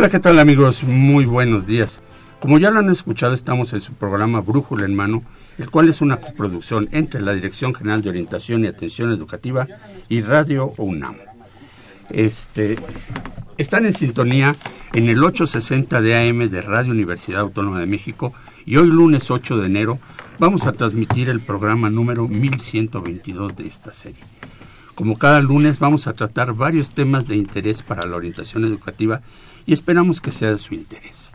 Hola, ¿qué tal amigos? Muy buenos días. Como ya lo han escuchado, estamos en su programa Brújula en Mano, el cual es una coproducción entre la Dirección General de Orientación y Atención Educativa y Radio UNAM. Este, están en sintonía en el 860 de AM de Radio Universidad Autónoma de México y hoy lunes 8 de enero vamos a transmitir el programa número 1122 de esta serie. Como cada lunes vamos a tratar varios temas de interés para la orientación educativa y esperamos que sea de su interés.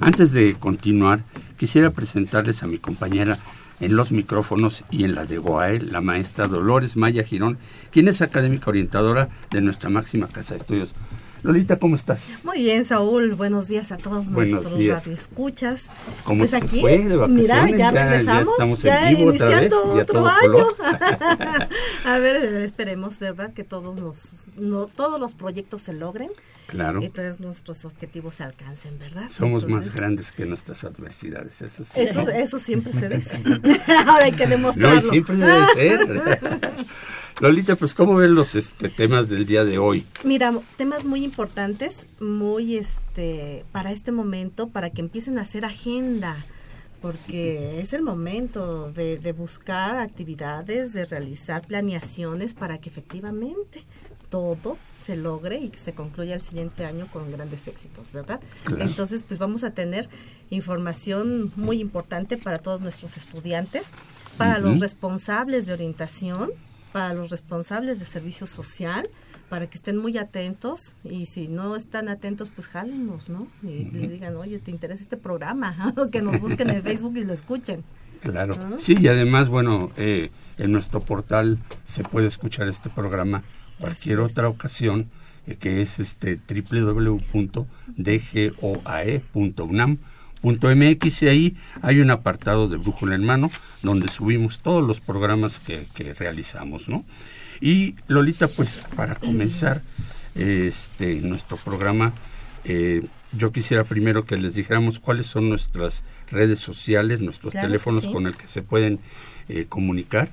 Antes de continuar, quisiera presentarles a mi compañera en los micrófonos y en la de GOAE, la maestra Dolores Maya Girón, quien es académica orientadora de nuestra máxima casa de estudios. Lolita, ¿cómo estás? Muy bien, Saúl. Buenos días a todos Buenos nuestros días. radioescuchas. ¿Cómo pues aquí, fue de vacaciones? mira, ya Ya- ya regresamos, estamos en ya vivo otra vez, iniciando y a otro año. a ver, esperemos, ¿verdad? Que todos nos, no, todos los proyectos se logren Claro, y todos nuestros objetivos se alcancen, ¿verdad? somos más grandes que nuestras adversidades, eso sí. Eso, eso siempre se dice. Ahora hay que No, demostrarlo. y siempre debe ser. Lolita, pues, ¿cómo ven los este, temas del día de hoy? Mira, temas muy importantes, muy este para este momento, para que empiecen a hacer agenda, porque es el momento de, de buscar actividades, de realizar planeaciones para que efectivamente todo se logre y que se concluya el siguiente año con grandes éxitos, ¿verdad? Claro. Entonces, pues vamos a tener información muy importante para todos nuestros estudiantes, para los responsables de orientación, para los responsables de servicio social, para que estén muy atentos y si no están atentos, pues jálennos, ¿no? Y le digan, oye, ¿te interesa este programa? O que nos busquen en Facebook y lo escuchen. Claro. Sí, y además, bueno, eh, en nuestro portal se puede escuchar este programa cualquier Así es. otra ocasión, eh, que es este www.dgoae.unam.mx y ahí hay un apartado de Brújula en Mano donde subimos todos los programas que, que realizamos, ¿no? Y Lolita, pues para comenzar este nuestro programa, eh, yo quisiera primero que les dijéramos cuáles son nuestras redes sociales, nuestros Claro teléfonos sí. con el que se pueden eh, comunicar,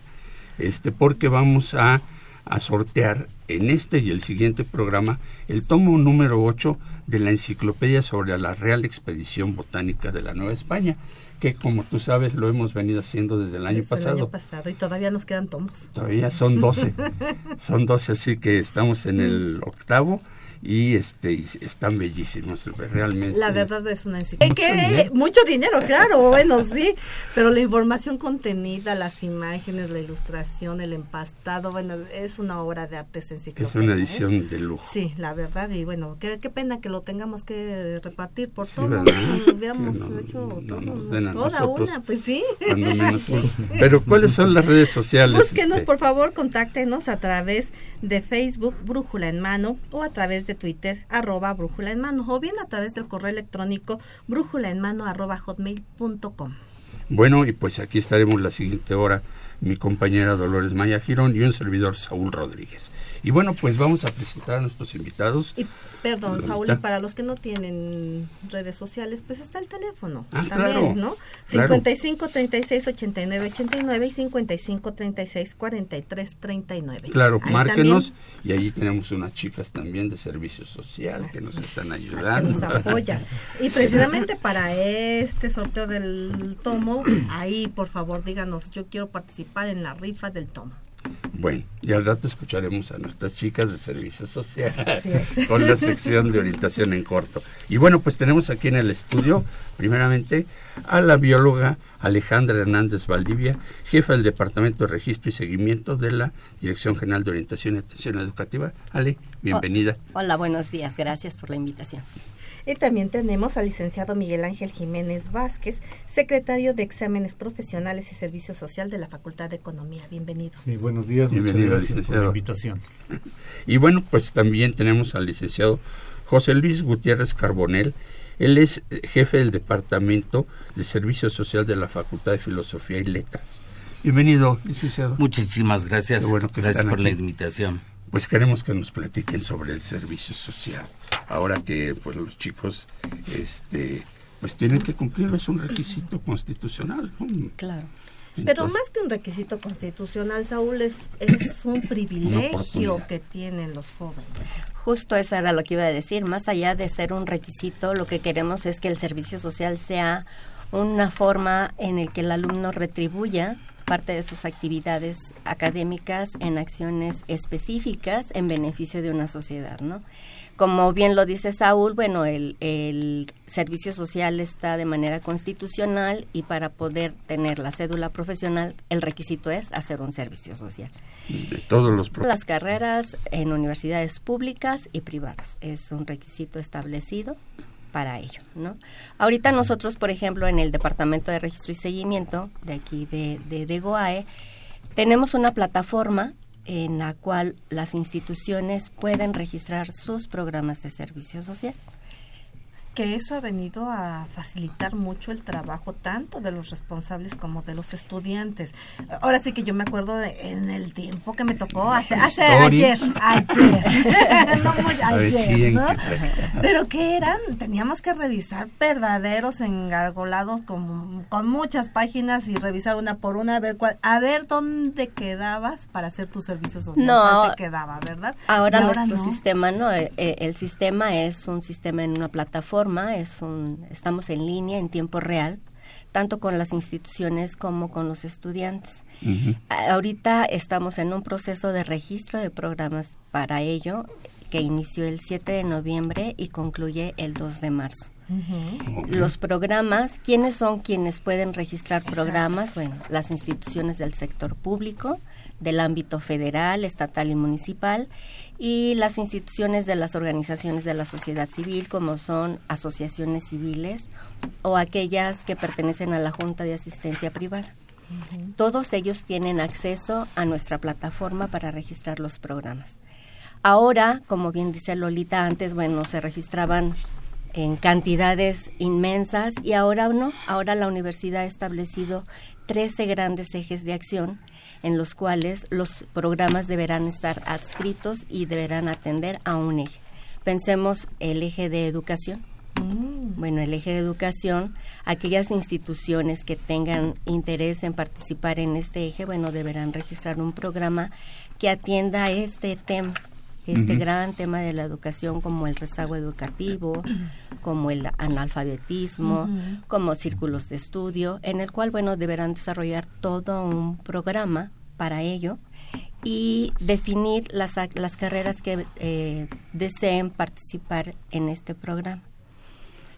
este, porque vamos a, a sortear en este y el siguiente programa el tomo número 8 de la enciclopedia sobre la Real Expedición Botánica de la Nueva España, que como tú sabes lo hemos venido haciendo desde el año Desde pasado. El año pasado y todavía nos quedan tomos. Todavía son 12. son 12, así que estamos en el octavo y este y están bellísimos, realmente. La verdad es una enciclopedia. Mucho Que- dinero. mucho dinero, claro, bueno, sí, pero la información contenida, las imágenes, la ilustración, el empastado, bueno, es una obra de arte enciclopedia. Es una ¿eh? edición de lujo. Sí, la verdad, y bueno, qué, qué pena que lo tengamos que repartir por Sí, todo. ¿verdad? hubiéramos no- hecho no a toda nosotros. una, pues sí. Cuando menos uno. Pero ¿cuáles son las redes sociales? Búsquenos, este? por favor, contáctenos a través de Facebook Brújula en Mano o a través de Twitter arroba Brújula en Mano o bien a través del correo electrónico brújula en mano arroba hotmail.com. Bueno, y pues aquí estaremos la siguiente hora mi compañera Dolores Maya Girón y un servidor Saúl Rodríguez. Y bueno, pues vamos a presentar a nuestros invitados. Y perdón, Saúl, y para los que no tienen redes sociales, pues está el teléfono Ah, también, claro, ¿no? claro. 55 36 89 89 y 55 36 43 39. Claro, Ahí márquenos y allí tenemos unas chicas también de servicio social que nos están también, que ayudando. nos apoya. Y precisamente para este sorteo del tomo, ahí por favor díganos, yo quiero participar en la rifa del tomo. Bueno, y al rato escucharemos a nuestras chicas de servicio social con la sección de orientación en corto. Y bueno, pues tenemos aquí en el estudio, primeramente, a la bióloga Alejandra Hernández Valdivia, jefa del Departamento de Registro y Seguimiento de la Dirección General de Orientación y Atención Educativa. Ale, bienvenida. Hola, buenos días. Gracias por la invitación. Y también tenemos al licenciado Miguel Ángel Jiménez Vázquez, secretario de Exámenes Profesionales y Servicio Social de la Facultad de Economía. Bienvenido. Sí, buenos días, muchas Bienvenido, gracias por la invitación. Y bueno, pues también tenemos al licenciado José Luis Gutiérrez Carbonel. Él es jefe del Departamento de Servicio Social de la Facultad de Filosofía y Letras. Bienvenido, licenciado. Muchísimas gracias. Bueno que gracias por la invitación. Pues queremos que nos platiquen sobre el servicio social. Ahora que pues los chicos este pues tienen que cumplir es un requisito constitucional, ¿no? Claro. Pero Entonces, más que un requisito constitucional, Saúl, es, es un privilegio que tienen los jóvenes. Justo eso era lo que iba a decir. Más allá de ser un requisito, lo que queremos es que el servicio social sea una forma en el que el alumno retribuya parte de sus actividades académicas en acciones específicas en beneficio de una sociedad, ¿no? Como bien lo dice Saúl, bueno, el, el servicio social está de manera constitucional y para poder tener la cédula profesional, el requisito es hacer un servicio social. de todos los Las carreras en universidades públicas y privadas es un requisito establecido para ello, ¿no? Ahorita nosotros, por ejemplo, en el Departamento de Registro y Seguimiento de aquí de, de, de GOAE, tenemos una plataforma en la cual las instituciones pueden registrar sus programas de servicio social. Que eso ha venido a facilitar mucho el trabajo tanto de los responsables como de los estudiantes. Ahora sí que yo me acuerdo de en el tiempo que me tocó hace, hace ayer, ayer, no muy A ver, ayer, sí, ¿en ¿no? Pero que eran, teníamos que revisar verdaderos engargolados con, con muchas páginas y revisar una por una a ver cuál, a ver dónde quedabas para hacer tu servicio social. No, quedaba, ¿verdad? Ahora nuestro no. sistema, no, Eh, eh, el sistema es un sistema en una plataforma, es un, estamos en línea en tiempo real, tanto con las instituciones como con los estudiantes. Ahorita estamos en un proceso de registro de programas para ello que inició el 7 de noviembre y concluye el 2 de marzo. Los programas, ¿quiénes son quienes pueden registrar programas? Bueno, las instituciones del sector público, del ámbito federal, estatal y municipal, y las instituciones de las organizaciones de la sociedad civil, como son asociaciones civiles o aquellas que pertenecen a la Junta de Asistencia Privada. Todos ellos tienen acceso a nuestra plataforma para registrar los programas. Ahora, como bien dice Lolita, antes, bueno, se registraban en cantidades inmensas y ahora no. Ahora la universidad ha establecido 13 grandes ejes de acción en los cuales los programas deberán estar adscritos y deberán atender a un eje. Pensemos el eje de educación. Bueno, el eje de educación, aquellas instituciones que tengan interés en participar en este eje, bueno, deberán registrar un programa que atienda este tema, este gran tema de la educación como el rezago educativo, como el analfabetismo, como círculos de estudio, en el cual, bueno, deberán desarrollar todo un programa para ello y definir las, las carreras que eh, deseen participar en este programa.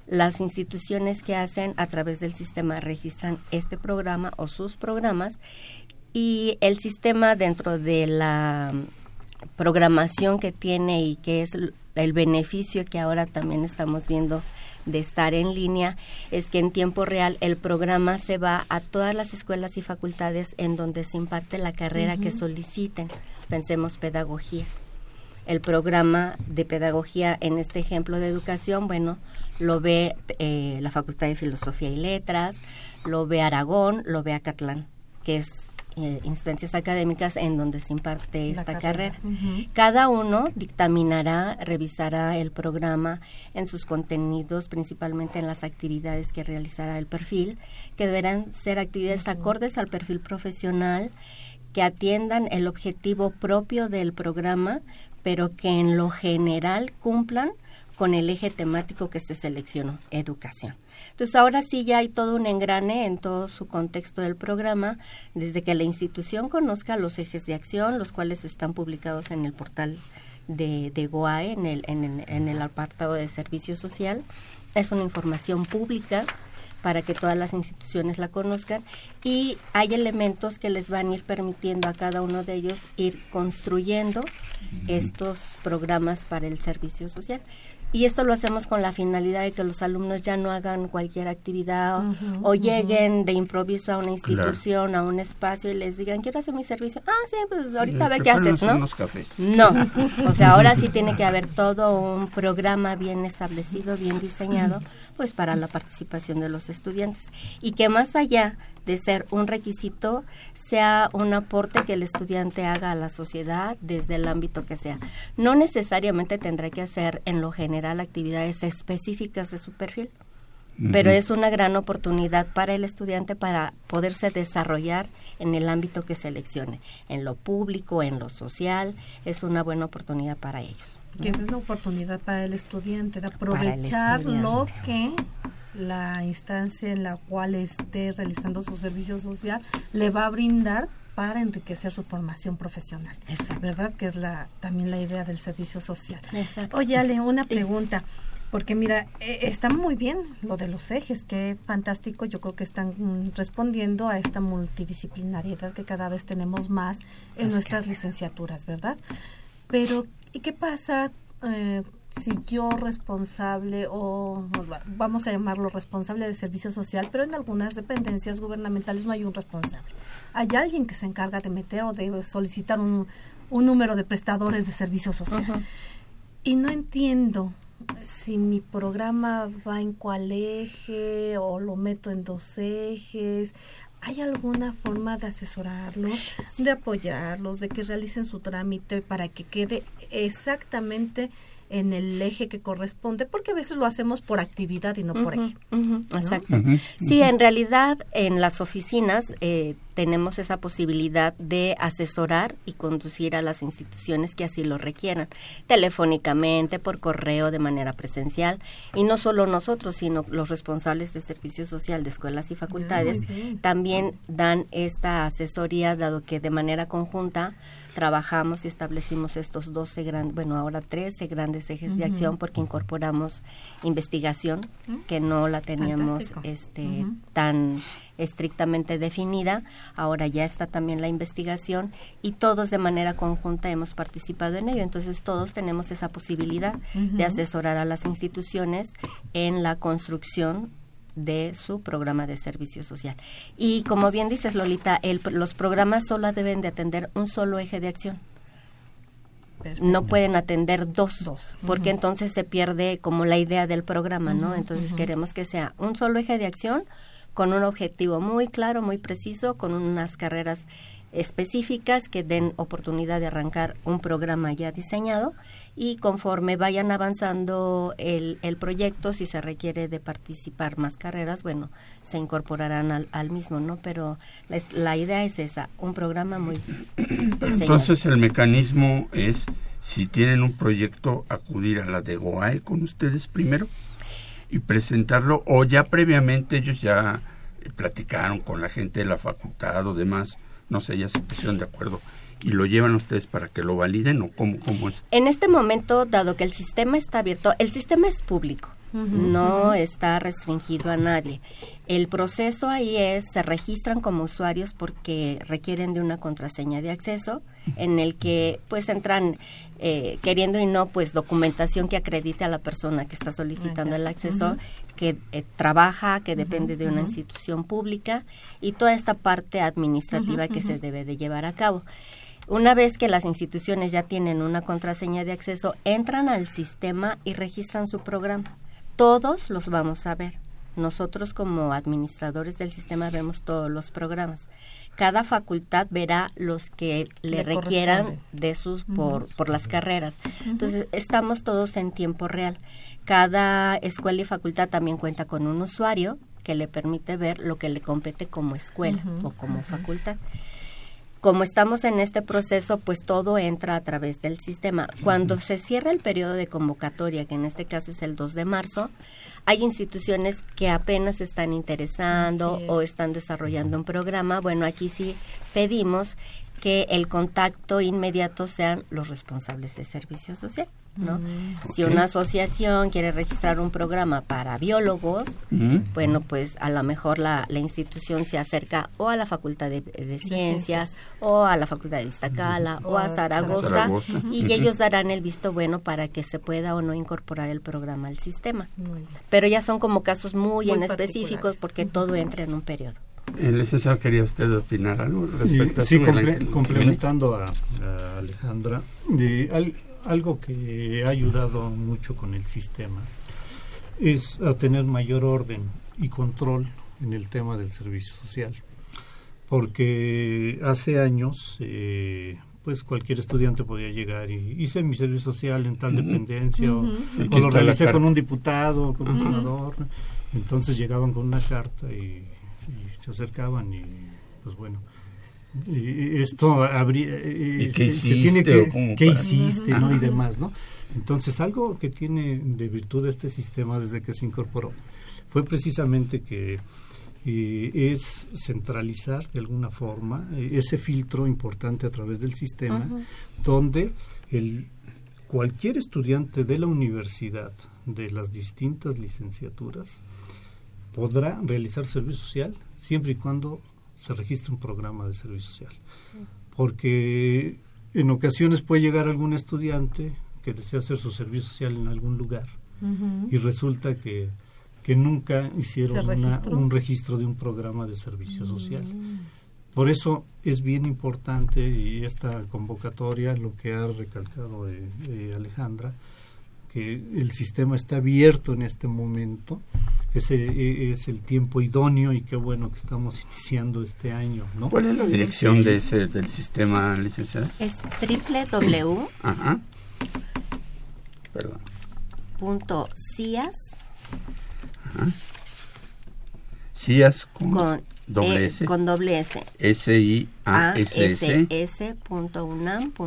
Las instituciones que hacen a través del sistema registran este programa o sus programas y el sistema dentro de la mm, programación que tiene y que es el beneficio que ahora también estamos viendo de estar en línea es que en tiempo real el programa se va a todas las escuelas y facultades en donde se imparte la carrera que soliciten. Pensemos pedagogía. El programa de pedagogía en este ejemplo de educación, bueno, lo ve eh, la Facultad de Filosofía y Letras, lo ve Aragón, lo ve Acatlán, que es eh, instancias académicas en donde se imparte esta carrera. Cada uno dictaminará, revisará el programa en sus contenidos, principalmente en las actividades que realizará el perfil, que deberán ser actividades acordes al perfil profesional, que atiendan el objetivo propio del programa, pero que en lo general cumplan con el eje temático que se seleccionó, educación. Entonces ahora sí ya hay todo un engrane en todo su contexto del programa, desde que la institución conozca los ejes de acción, los cuales están publicados en el portal de, de GOAE, en el, en, en el apartado de servicio social. Es una información pública para que todas las instituciones la conozcan y hay elementos que les van a ir permitiendo a cada uno de ellos ir construyendo estos programas para el servicio social. Y esto lo hacemos con la finalidad de que los alumnos ya no hagan cualquier actividad o, lleguen de improviso a una institución, a un espacio y les digan, quiero hacer mi servicio. Ah, sí, pues ahorita a ver qué haces, ¿no? No, o sea, ahora sí tiene que haber todo un programa bien establecido, bien diseñado, pues para la participación de los estudiantes. Y que más allá de ser un requisito, sea un aporte que el estudiante haga a la sociedad desde el ámbito que sea. No necesariamente tendrá que hacer en lo general actividades específicas de su perfil, pero es una gran oportunidad para el estudiante para poderse desarrollar en el ámbito que seleccione, en lo público, en lo social, es una buena oportunidad para ellos. Que es una oportunidad para el estudiante de aprovechar lo que la instancia en la cual esté realizando su servicio social le va a brindar para enriquecer su formación profesional. ¿Verdad? Que es la también la idea del servicio social. Exacto. Oye, Ale, una pregunta. Porque mira, eh, está muy bien lo de los ejes, qué fantástico. Yo creo que están mm, respondiendo a esta multidisciplinariedad que cada vez tenemos más en nuestras licenciaturas, ¿verdad? Pero, ¿y qué pasa eh, si yo responsable o vamos a llamarlo responsable de servicio social, pero en algunas dependencias gubernamentales no hay un responsable. Hay alguien que se encarga de meter o de solicitar un, un número de prestadores de servicio social. Y no entiendo si mi programa va en cuál eje o lo meto en dos ejes. ¿Hay alguna forma de asesorarlos, de apoyarlos, de que realicen su trámite para que quede exactamente en el eje que corresponde, porque a veces lo hacemos por actividad y no por eje. Exacto. Sí, en realidad en las oficinas eh, tenemos esa posibilidad de asesorar y conducir a las instituciones que así lo requieran, telefónicamente, por correo, de manera presencial, y no solo nosotros, sino los responsables de servicio social de escuelas y facultades también dan esta asesoría, dado que de manera conjunta trabajamos y establecimos estos 12 grandes, bueno, ahora 13 grandes ejes de acción porque incorporamos investigación que no la teníamos este tan estrictamente definida, ahora ya está también la investigación y todos de manera conjunta hemos participado en ello, entonces todos tenemos esa posibilidad de asesorar a las instituciones en la construcción de su programa de servicio social. Y como bien dices, Lolita, los programas solo deben de atender un solo eje de acción. No pueden atender dos, porque entonces se pierde como la idea del programa, ¿no? Entonces queremos que sea un solo eje de acción con un objetivo muy claro, muy preciso, con unas carreras específicas que den oportunidad de arrancar un programa ya diseñado y conforme vayan avanzando el, el proyecto, si se requiere de participar más carreras, bueno, se incorporarán al, al mismo, ¿no? Pero la, idea es esa, un programa muy... Entonces el mecanismo es, si tienen un proyecto, acudir a la de GOAE con ustedes primero y presentarlo o ya previamente ellos ya platicaron con la gente de la facultad o demás no sé, ya se pusieron de acuerdo. Y lo llevan ustedes para que lo validen o cómo, cómo es? En este momento, dado que el sistema está abierto, el sistema es público, no está restringido a nadie. El proceso ahí es, se registran como usuarios porque requieren de una contraseña de acceso en el que pues entran eh, queriendo y no pues documentación que acredite a la persona que está solicitando el acceso que eh, trabaja, que depende de una institución pública y toda esta parte administrativa que se debe de llevar a cabo. Una vez que las instituciones ya tienen una contraseña de acceso, entran al sistema y registran su programa. Todos los vamos a ver nosotros como administradores del sistema vemos todos los programas. Cada facultad verá los que le, Le requieran de sus por, por las carreras. Entonces, estamos todos en tiempo real. Cada escuela y facultad también cuenta con un usuario que le permite ver lo que le compete como escuela o como facultad. Como estamos en este proceso, pues todo entra a través del sistema. Cuando se cierra el periodo de convocatoria, que en este caso es el 2 de marzo, hay instituciones que apenas están interesando es. o están desarrollando un programa. Bueno, aquí sí pedimos que el contacto inmediato sean los responsables de servicio social. ¿No? Si una asociación quiere registrar un programa para biólogos, Ujú. bueno, pues a lo mejor la, la institución se acerca o a la Facultad de, de Ciencias, Ciencias. o a la Facultad de Iztacala, o a Zaragoza, Zaragoza. y ellos darán el visto bueno para que se pueda o no incorporar el programa al sistema. Pero ya son como casos muy, Muy en específicos porque todo entra en un periodo. El licenciado, ¿quería usted opinar algo respecto a sí, comple- complementando a, a Alejandra, de al- algo que ha ayudado mucho con el sistema es a tener mayor orden y control en el tema del servicio social. Porque hace años, eh, pues cualquier estudiante podía llegar y hice mi servicio social en tal dependencia o- lo realicé con un diputado, con un senador. Entonces llegaban con una carta y, y se acercaban y pues bueno. Y esto habría eh, ¿Y qué se, se tiene hiciste que qué hiciste no y demás no entonces algo que tiene de virtud este sistema desde que se incorporó fue precisamente que eh, es centralizar de alguna forma eh, ese filtro importante a través del sistema donde el cualquier estudiante de la universidad de las distintas licenciaturas podrá realizar servicio social siempre y cuando se registre un programa de servicio social. Porque en ocasiones puede llegar algún estudiante que desea hacer su servicio social en algún lugar y resulta que, que nunca hicieron ¿Se una- un registro de un programa de servicio social. Por eso es bien importante y esta convocatoria, lo que ha recalcado eh, eh, Alejandra, que el sistema está abierto en este momento, ese eh, es el tiempo idóneo y qué bueno que estamos iniciando este año, ¿no? ¿Cuál es la dirección de ese, del sistema, licenciada? Es Ajá. Perdón. CIAS con, con, doble eh, S. con doble S. S-I-A-S-S. ass.unam.mx.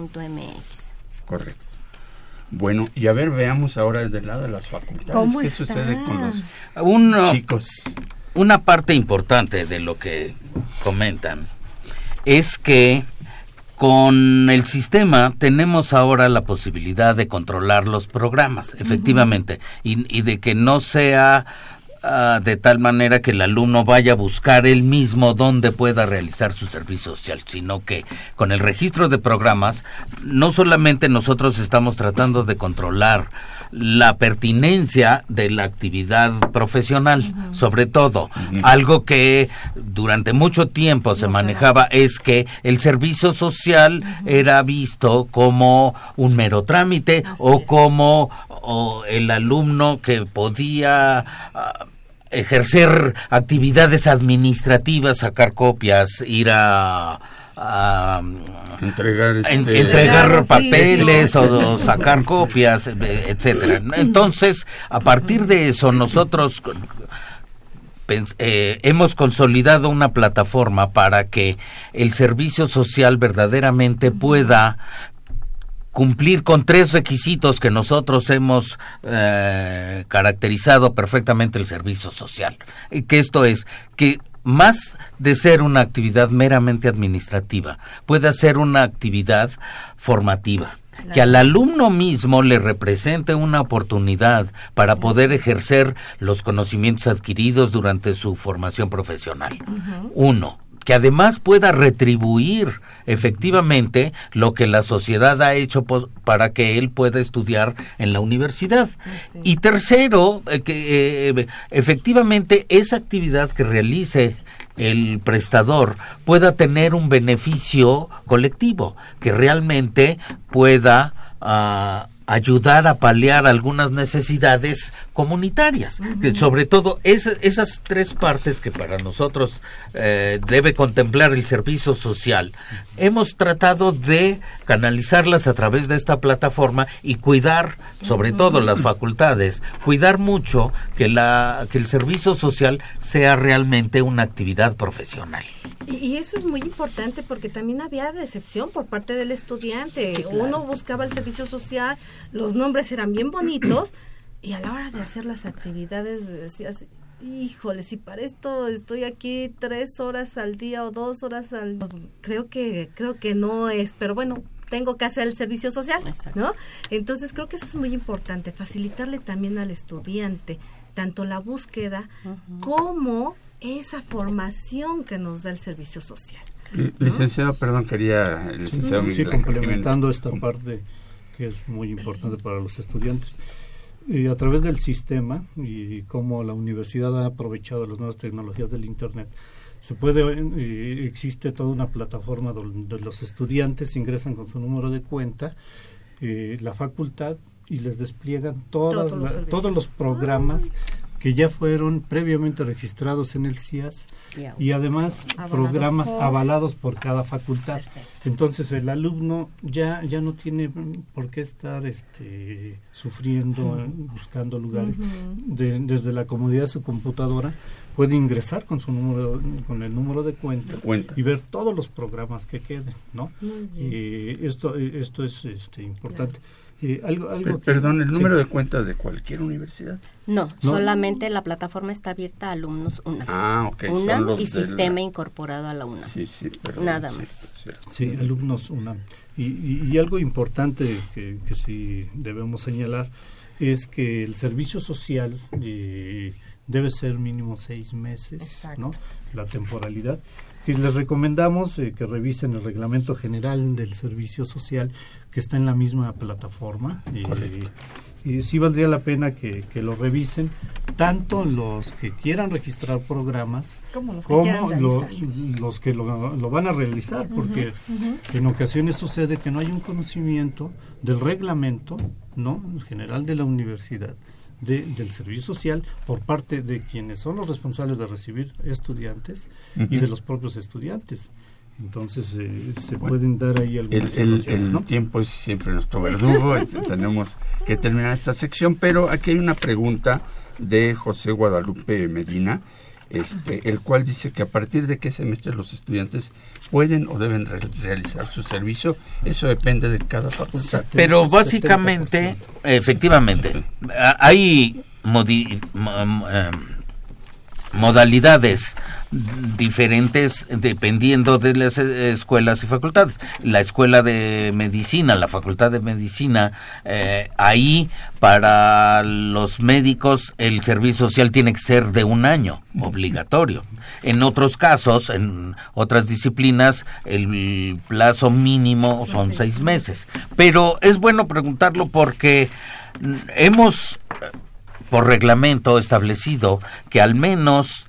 Correcto. Bueno, y a ver, veamos ahora del lado de las facultades. ¿Cómo ¿Qué está? sucede con los Uno- chicos? una parte importante de lo que comentan es que con el sistema tenemos ahora la posibilidad de controlar los programas, efectivamente, y, y de que no sea ah, de tal manera que el alumno vaya a buscar él mismo dónde pueda realizar su servicio social, sino que con el registro de programas no solamente nosotros estamos tratando de controlar la pertinencia de la actividad profesional, sobre todo. Algo que durante mucho tiempo se manejaba es que el servicio social era visto como un mero trámite o como o el alumno que podía ah, ejercer actividades administrativas, sacar copias, ir a... a, Entregar, en- este, entregar Claro, papeles sí. o, o sacar copias, eh, etcétera. Entonces, a partir de eso, nosotros pens- eh, hemos consolidado una plataforma para que el servicio social verdaderamente pueda cumplir con tres requisitos que nosotros hemos eh, caracterizado perfectamente el servicio social. Y que esto es que más de ser una actividad meramente administrativa, pueda ser una actividad formativa que al alumno mismo le represente una oportunidad para poder ejercer los conocimientos adquiridos durante su formación profesional. Uno, que además pueda retribuir efectivamente lo que la sociedad ha hecho para que él pueda estudiar en la universidad. Y tercero, eh, que eh, efectivamente esa actividad que realice el prestador pueda tener un beneficio colectivo, que realmente pueda ah, ayudar a paliar algunas necesidades comunitarias. Que sobre todo es- esas tres partes que para nosotros eh, debe contemplar el servicio social, hemos tratado de canalizarlas a través de esta plataforma y cuidar, sobre todo las facultades, cuidar mucho que, la, que el servicio social sea realmente una actividad profesional. Y, y eso es muy importante porque también había decepción por parte del estudiante. Sí, claro. Uno buscaba el servicio social, los nombres eran bien bonitos y a la hora de hacer las actividades decías, híjole, si para esto estoy aquí tres horas al día o dos horas al creo que creo que no es, pero bueno. Tengo que hacer el servicio social, Exacto. ¿no? Entonces creo que eso es muy importante, facilitarle también al estudiante tanto la búsqueda como esa formación que nos da el servicio social. Li- Licenciado, perdón, quería el licenciado Sí, complementando esta parte que es muy importante para los estudiantes. Y a través del sistema y cómo la universidad ha aprovechado las nuevas tecnologías del Internet, se puede, existe toda una plataforma donde los estudiantes ingresan con su número de cuenta, eh, la facultad, y les despliegan todas Todos los la- todos los programas que ya fueron previamente registrados en el CIAS Y además Avalado programas por- avalados por cada facultad. Entonces el alumno ya ya no tiene por qué estar este sufriendo buscando lugares De- desde la comodidad de su computadora puede ingresar con su número con el número de cuenta, Cuenta. y ver todos los programas que queden, ¿no? Muy bien. Eh, esto esto es este importante. Eh, algo algo Per- que- Perdón, el sí. número de cuenta de cualquier universidad. No, No. solamente la plataforma está abierta a alumnos UNAM. Ah, ok. son UNAM los y de la- sistema incorporado a la UNAM. Sí, sí, perdón, Nada sí, más. sí. Sí, alumnos UNAM. Y, y- y algo importante que, que sí debemos señalar es que el servicio social eh, debe ser mínimo seis meses, Exacto. ¿no? La temporalidad. Y les recomendamos eh, que revisen el reglamento general del servicio social que está en la misma plataforma. y sí valdría la pena que, que lo revisen, tanto los que quieran registrar programas Como los que como lo- los que lo, lo van a realizar, porque en ocasiones sucede que no hay un conocimiento del reglamento no general de la universidad de- del servicio social por parte de quienes son los responsables de recibir estudiantes y de los propios estudiantes. Entonces eh, se pueden dar ahí El, algunas el- situaciones, el ¿no? tiempo es siempre nuestro verdugo y tenemos que terminar esta sección, pero aquí hay una pregunta de José Guadalupe Medina, este, el cual dice que a partir de qué semestre los estudiantes pueden o deben re- realizar su servicio, eso depende de cada facultad. Pero 70%. básicamente, efectivamente, hay modi- mo- mo- em, modalidades diferentes dependiendo de las eh, escuelas y facultades. La escuela de medicina, la facultad de medicina, eh, ahí para los médicos el servicio social tiene que ser de un año, obligatorio. En otros casos, en otras disciplinas, el plazo mínimo son seis meses. Pero es bueno preguntarlo porque hemos por reglamento establecido que al menos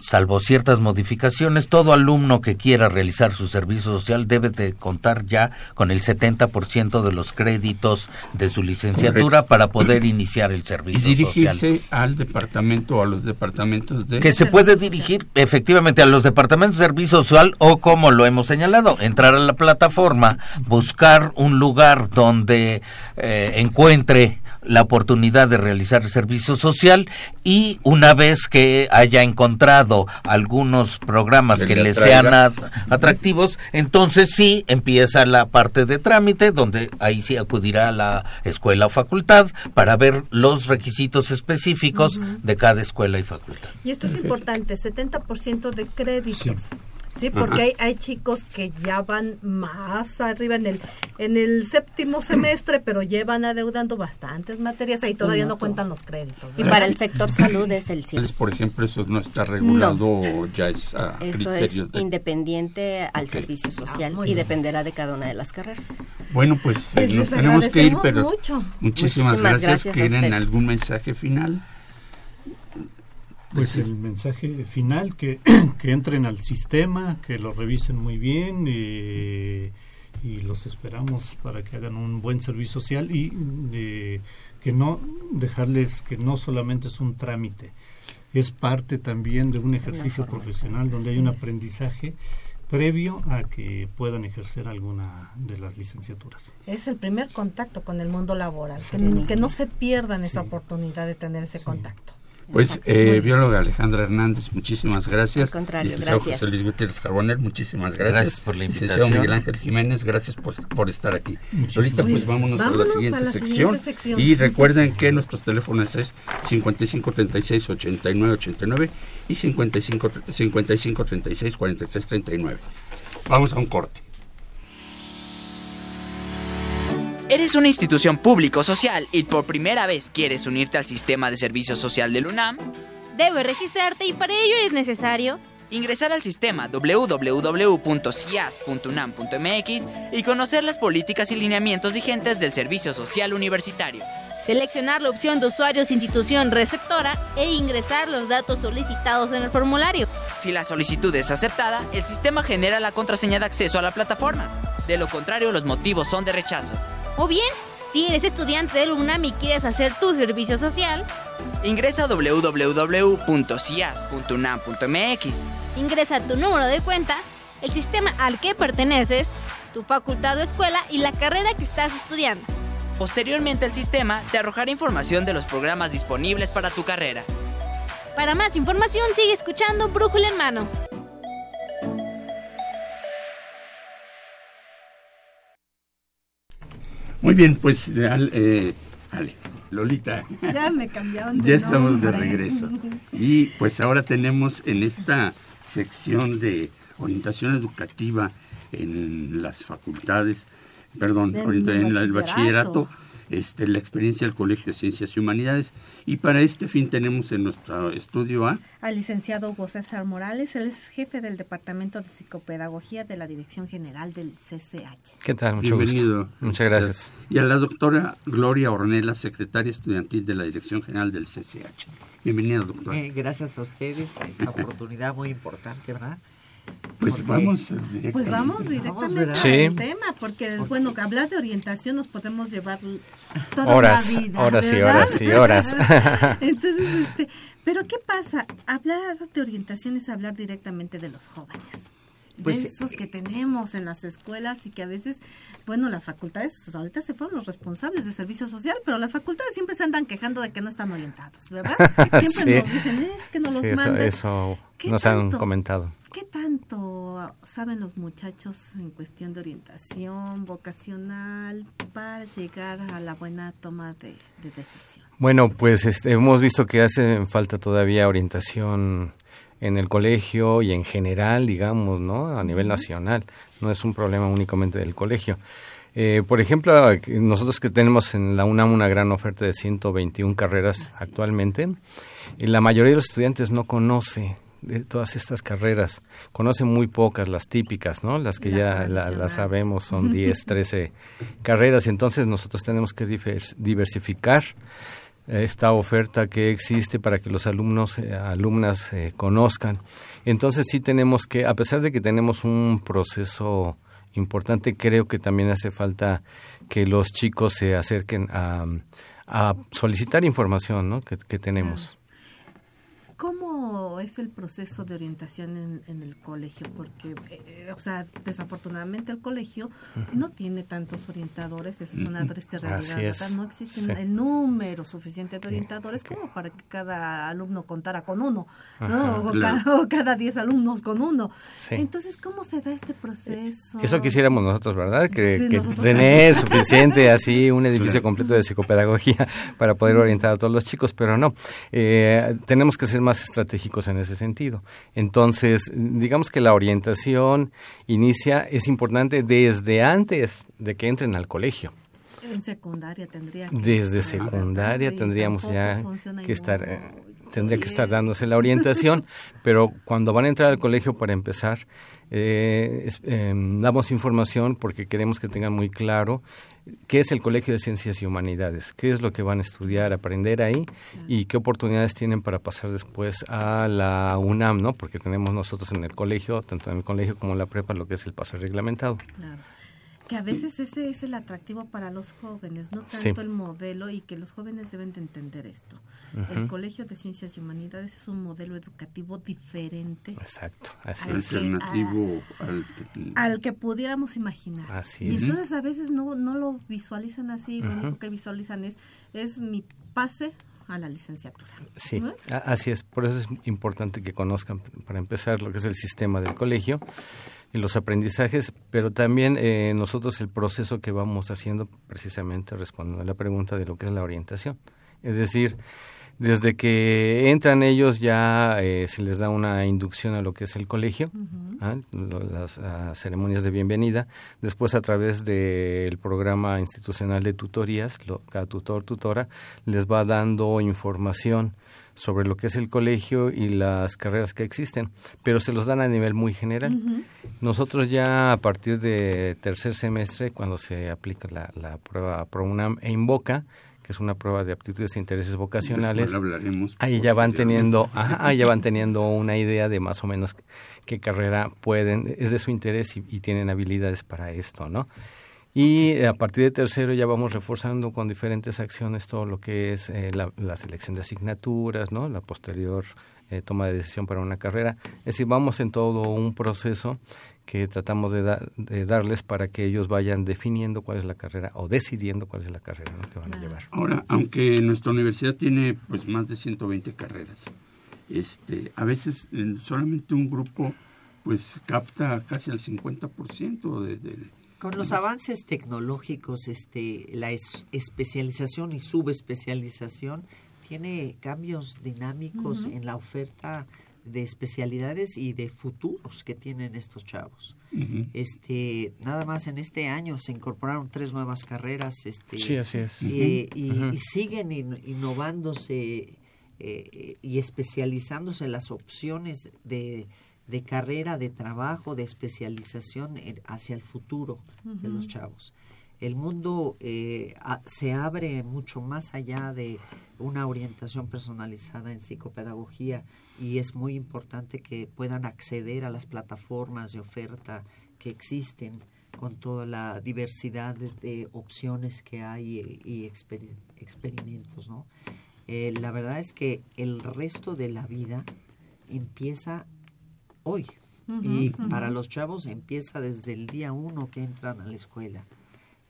salvo ciertas modificaciones, todo alumno que quiera realizar su servicio social debe de contar ya con el 70% de los créditos de su licenciatura para poder iniciar el Y servicio social. dirigirse al departamento o a los departamentos de... Que se puede dirigir efectivamente a los departamentos de servicio social o como lo hemos señalado, entrar a la plataforma, buscar un lugar donde eh, encuentre la oportunidad de realizar el servicio social y una vez que haya encontrado algunos programas Que que le sean a- atractivos, entonces sí empieza la parte de trámite donde ahí sí acudirá a la escuela o facultad para ver los requisitos específicos de cada escuela y facultad. Y esto es importante, 70% de créditos. Sí. Sí, porque hay, hay chicos que ya van más arriba en el en el séptimo semestre, pero llevan adeudando bastantes materias y todavía no cuentan los créditos. Y para el sector salud es el 100%. Por ejemplo, eso no está regulado o ya es a Eso es de... independiente al servicio social muy y dependerá de cada una de las carreras. Bueno, pues eh, Pues nos les tenemos que ir, pero mucho. muchísimas, Muchísimas gracias. gracias ¿Quieren algún mensaje final? Pues el mensaje final, que, que entren al sistema, que lo revisen muy bien eh, y los esperamos para que hagan un buen servicio social y de, que no dejarles que no solamente es un trámite, es parte también de un ejercicio profesional donde hay un aprendizaje previo a que puedan ejercer alguna de las licenciaturas. Es el primer contacto con el mundo laboral, que, que, no se pierdan esa oportunidad de tener ese contacto. Pues, eh, bióloga Alejandra Hernández, muchísimas gracias. Al contrario, Licenciado gracias. José Luis Gutiérrez Carbonel, muchísimas gracias. Gracias por la invitación. Licenciado Miguel Ángel Jiménez, gracias por, por estar aquí. Ahorita pues vámonos, vámonos a, la siguiente, a la sección, siguiente sección. y recuerden que nuestros teléfonos es 55 36 89 89 y 55 55 36 43 39. Vamos a un corte. ¿Eres una institución público-social y por primera vez quieres unirte al sistema de servicio social del UNAM? Debes registrarte y para ello es necesario ingresar al sistema www.cias.unam.mx y conocer las políticas y lineamientos vigentes del servicio social universitario. Seleccionar la opción de usuarios institución receptora e ingresar los datos solicitados en el formulario. Si la solicitud es aceptada, el sistema genera la contraseña de acceso a la plataforma. De lo contrario, los motivos son de rechazo. O bien, si eres estudiante del UNAM y quieres hacer tu servicio social, ingresa a www.cias.unam.mx. Ingresa tu número de cuenta, el sistema al que perteneces, tu facultad o escuela y la carrera que estás estudiando. Posteriormente el sistema te arrojará información de los programas disponibles para tu carrera. Para más información sigue escuchando Brújula en Mano. Muy bien, pues eh, Ale, Lolita. Ya me cambiaron de Ya estamos de regreso. Y pues ahora tenemos en esta sección de orientación educativa en las facultades, perdón, en, en el bachillerato este, la experiencia del Colegio de Ciencias y Humanidades. Y para este fin tenemos en nuestro estudio a... Al licenciado Hugo César Morales, él es jefe del Departamento de Psicopedagogía de la Dirección General del CCH. ¿Qué tal? Mucho Bienvenido. Gusto. Muchas gracias. Y a la doctora Gloria Ornella, secretaria estudiantil de la Dirección General del CCH. Bienvenida, doctora. Eh, gracias a ustedes, esta oportunidad muy importante, ¿verdad? Pues vamos directamente. Pues vamos directamente sí. al tema, porque bueno, hablar de orientación nos podemos llevar toda horas, la vida. Horas y ¿verdad? horas y horas. Entonces, este, pero ¿qué pasa? Hablar de orientación es hablar directamente de los jóvenes. Pues, de esos que tenemos en las escuelas y que a veces, bueno, las facultades pues, ahorita se fueron los responsables de servicio social, pero las facultades siempre se andan quejando de que no están orientados, ¿verdad? Siempre Sí. nos dicen, es que no los Sí, eso, mandan. eso ¿Qué nos han comentado. ¿Qué tanto saben los muchachos en cuestión de orientación vocacional para llegar a la buena toma de, de decisión? Bueno, pues este, hemos visto que hace falta todavía orientación en el colegio y en general, digamos, ¿no? A nivel nacional. No es un problema únicamente del colegio. Eh, por ejemplo, nosotros que tenemos en la UNAM una gran oferta de 121 carreras actualmente, y la mayoría de los estudiantes no conoce de todas estas carreras, conoce muy pocas, las típicas, ¿no? Las que Las ya la- las sabemos, son 10, 13 carreras, y entonces nosotros tenemos que divers- diversificar esta oferta que existe para que los alumnos, eh, alumnas eh, conozcan. Entonces sí tenemos que, a pesar de que tenemos un proceso importante, creo que también hace falta que los chicos se acerquen a, a solicitar información ¿no? que, que tenemos. ¿Cómo es el proceso de orientación en, en el colegio? Porque, eh, o sea, desafortunadamente el colegio no tiene tantos orientadores, esa es una triste realidad. No existe sí. el número suficiente de orientadores como para que cada alumno contara con uno, ¿no? O, claro. cada, o cada 10 alumnos con uno. Sí. Entonces, ¿cómo se da este proceso? Eso quisiéramos nosotros, ¿verdad? Que, Sí, que nosotros tener suficiente así un edificio completo de psicopedagogía para poder orientar a todos los chicos, pero no. Eh, tenemos que ser más estratégicos en ese sentido. Entonces, digamos que la orientación inicia, es importante desde antes de que entren al colegio. En secundaria tendría que Desde secundaria tendríamos ya que estar, eh, tendría que estar dándose la orientación, pero cuando van a entrar al colegio para empezar, eh, es- eh, damos información porque queremos que tengan muy claro qué es el Colegio de Ciencias y Humanidades, qué es lo que van a estudiar, aprender ahí y qué oportunidades tienen para pasar después a la UNAM, ¿no? Porque tenemos nosotros en el colegio, tanto en el colegio como en la prepa, lo que es el pase reglamentado. Claro. Que a veces ese es el atractivo para los jóvenes, no Sí. tanto el modelo y que los jóvenes deben de entender esto. El. Colegio de Ciencias y Humanidades es un modelo educativo diferente Exacto, así Al es. que- Alternativo al al que pudiéramos imaginar. Así y es. entonces a veces no, no lo visualizan así, lo único que visualizan es, es mi pase a la licenciatura. Sí, así es. Por eso es importante que conozcan, para empezar, lo que es el sistema del colegio y los aprendizajes, pero también eh, nosotros el proceso que vamos haciendo precisamente respondiendo a la pregunta de lo que es la orientación. Es decir, desde que entran ellos ya eh, se les da una inducción a lo que es el colegio. Lo- las ah, ceremonias de bienvenida, después a través del programa institucional de tutorías, lo- cada tutor, tutora, les va dando información sobre lo que es el colegio y las carreras que existen, pero se los dan a nivel muy general. Nosotros ya a partir de tercer semestre, cuando se aplica la, la prueba ProUNAM e Invoca, que es una prueba de aptitudes e intereses vocacionales, ahí ya van teniendo, ajá, ahí ya van teniendo una idea de más o menos qué carrera pueden, es de su interés y, y tienen habilidades para esto, ¿no? Y a partir de tercero ya vamos reforzando con diferentes acciones todo lo que es eh, la, la selección de asignaturas, ¿no? La posterior eh, toma de decisión para una carrera. Es decir, vamos en todo un proceso que tratamos de, da- de darles para que ellos vayan definiendo cuál es la carrera o decidiendo cuál es la carrera ¿no? que van a llevar. Ahora, aunque nuestra universidad tiene pues más de 120 carreras, este, a veces solamente un grupo pues capta casi el 50% de, de- Con los avances tecnológicos, este, la es- especialización y subespecialización tiene cambios dinámicos en la oferta de especialidades y de futuros que tienen estos chavos. Este, nada más en este año se incorporaron tres nuevas carreras, este, Sí, así es. y, siguen in- innovándose eh, y especializándose en las opciones de, de carrera, de trabajo, de especialización en- hacia el futuro de los chavos. El mundo eh, a- se abre mucho más allá de una orientación personalizada en psicopedagogía y es muy importante que puedan acceder a las plataformas de oferta que existen con toda la diversidad de, de opciones que hay y experi- experimentos, ¿no? Eh, la verdad es que el resto de la vida empieza hoy. Y para los chavos empieza desde el día uno que entran a la escuela.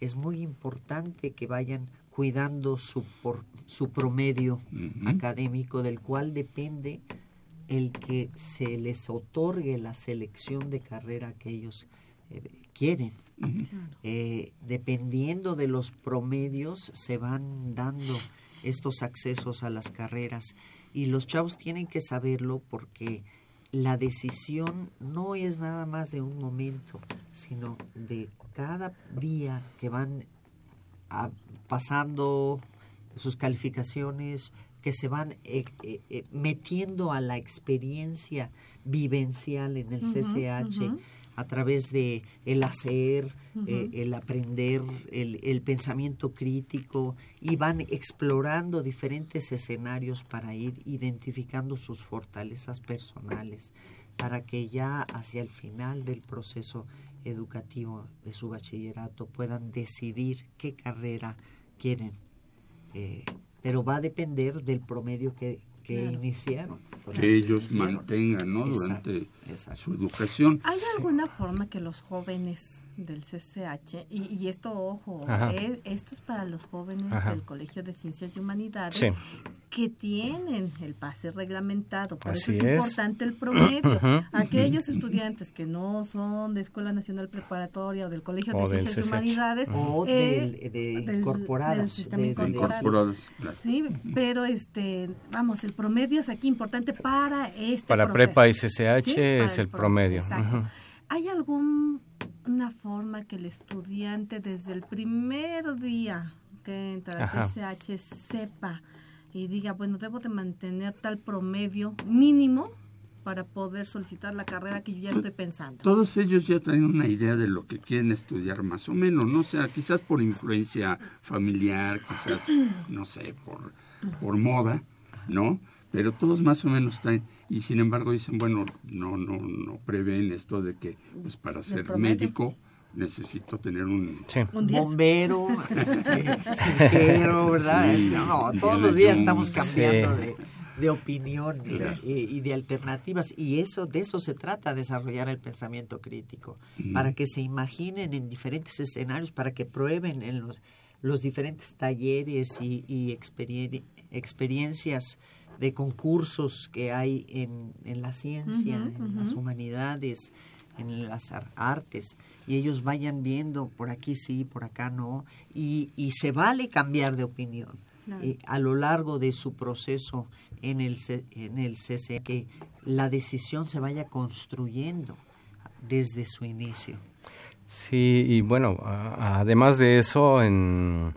Es muy importante que vayan cuidando su, por, su promedio académico del cual depende el que se les otorgue la selección de carrera que ellos eh, quieren. Eh, dependiendo de los promedios se van dando estos accesos a las carreras. Y los chavos tienen que saberlo porque la decisión no es nada más de un momento, sino de cada día que van a- pasando sus calificaciones, que se van eh, eh, eh, metiendo a la experiencia vivencial en el CCH. A través de el hacer, eh, el aprender, el, el pensamiento crítico y van explorando diferentes escenarios para ir identificando sus fortalezas personales para que ya hacia el final del proceso educativo de su bachillerato puedan decidir qué carrera quieren. Eh, pero va a depender del promedio que, que Claro. iniciaron. que ellos Iniciaron. mantengan ¿no? Exacto, durante exacto. su educación. ¿Hay alguna forma que los jóvenes del CCH, y, y esto, ojo, es- esto es para los jóvenes Ajá. del Colegio de Ciencias y Humanidades, Sí. que tienen el pase reglamentado. Por Así eso es, es. importante el promedio. Aquellos estudiantes que no son de Escuela Nacional Preparatoria o del Colegio O de del Ciencias y. Humanidades, O eh, del- de del- incorporadas, del de-. Incorporadas. Sí, pero este, vamos, el promedio es aquí importante para este Para proceso. prepa y CCH Sí, es el pro- promedio. exacto. ¿Hay alguna forma que el estudiante desde el primer día que entra al CCH sepa y diga, bueno, debo de mantener tal promedio mínimo para poder solicitar la carrera que yo ya estoy pensando? Todos ellos ya traen una idea de lo que quieren estudiar más o menos, ¿no? O sea, quizás por influencia familiar, quizás, no sé, por, por moda, ¿no? Pero todos más o menos traen, y sin embargo dicen, bueno, no, no, no prevén esto de que, pues para ser médico necesito tener un, bombero, ¿verdad? no, todos los días estamos cambiando de, opinión y, de alternativas. Y eso de eso se trata desarrollar el pensamiento crítico para que se imaginen en diferentes escenarios para que prueben en los los diferentes talleres y, y experiencias de concursos que hay en, en la ciencia, en las humanidades, en las artes, y ellos vayan viendo por aquí sí, por acá no, y, y se vale cambiar de opinión. Eh, a lo largo de su proceso en el, en el CC, que la decisión se vaya construyendo desde su inicio. Sí, y bueno, además de eso, en,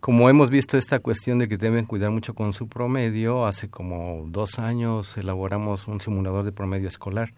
como hemos visto esta cuestión de que deben cuidar mucho con su promedio, hace como dos años elaboramos un simulador de promedio escolar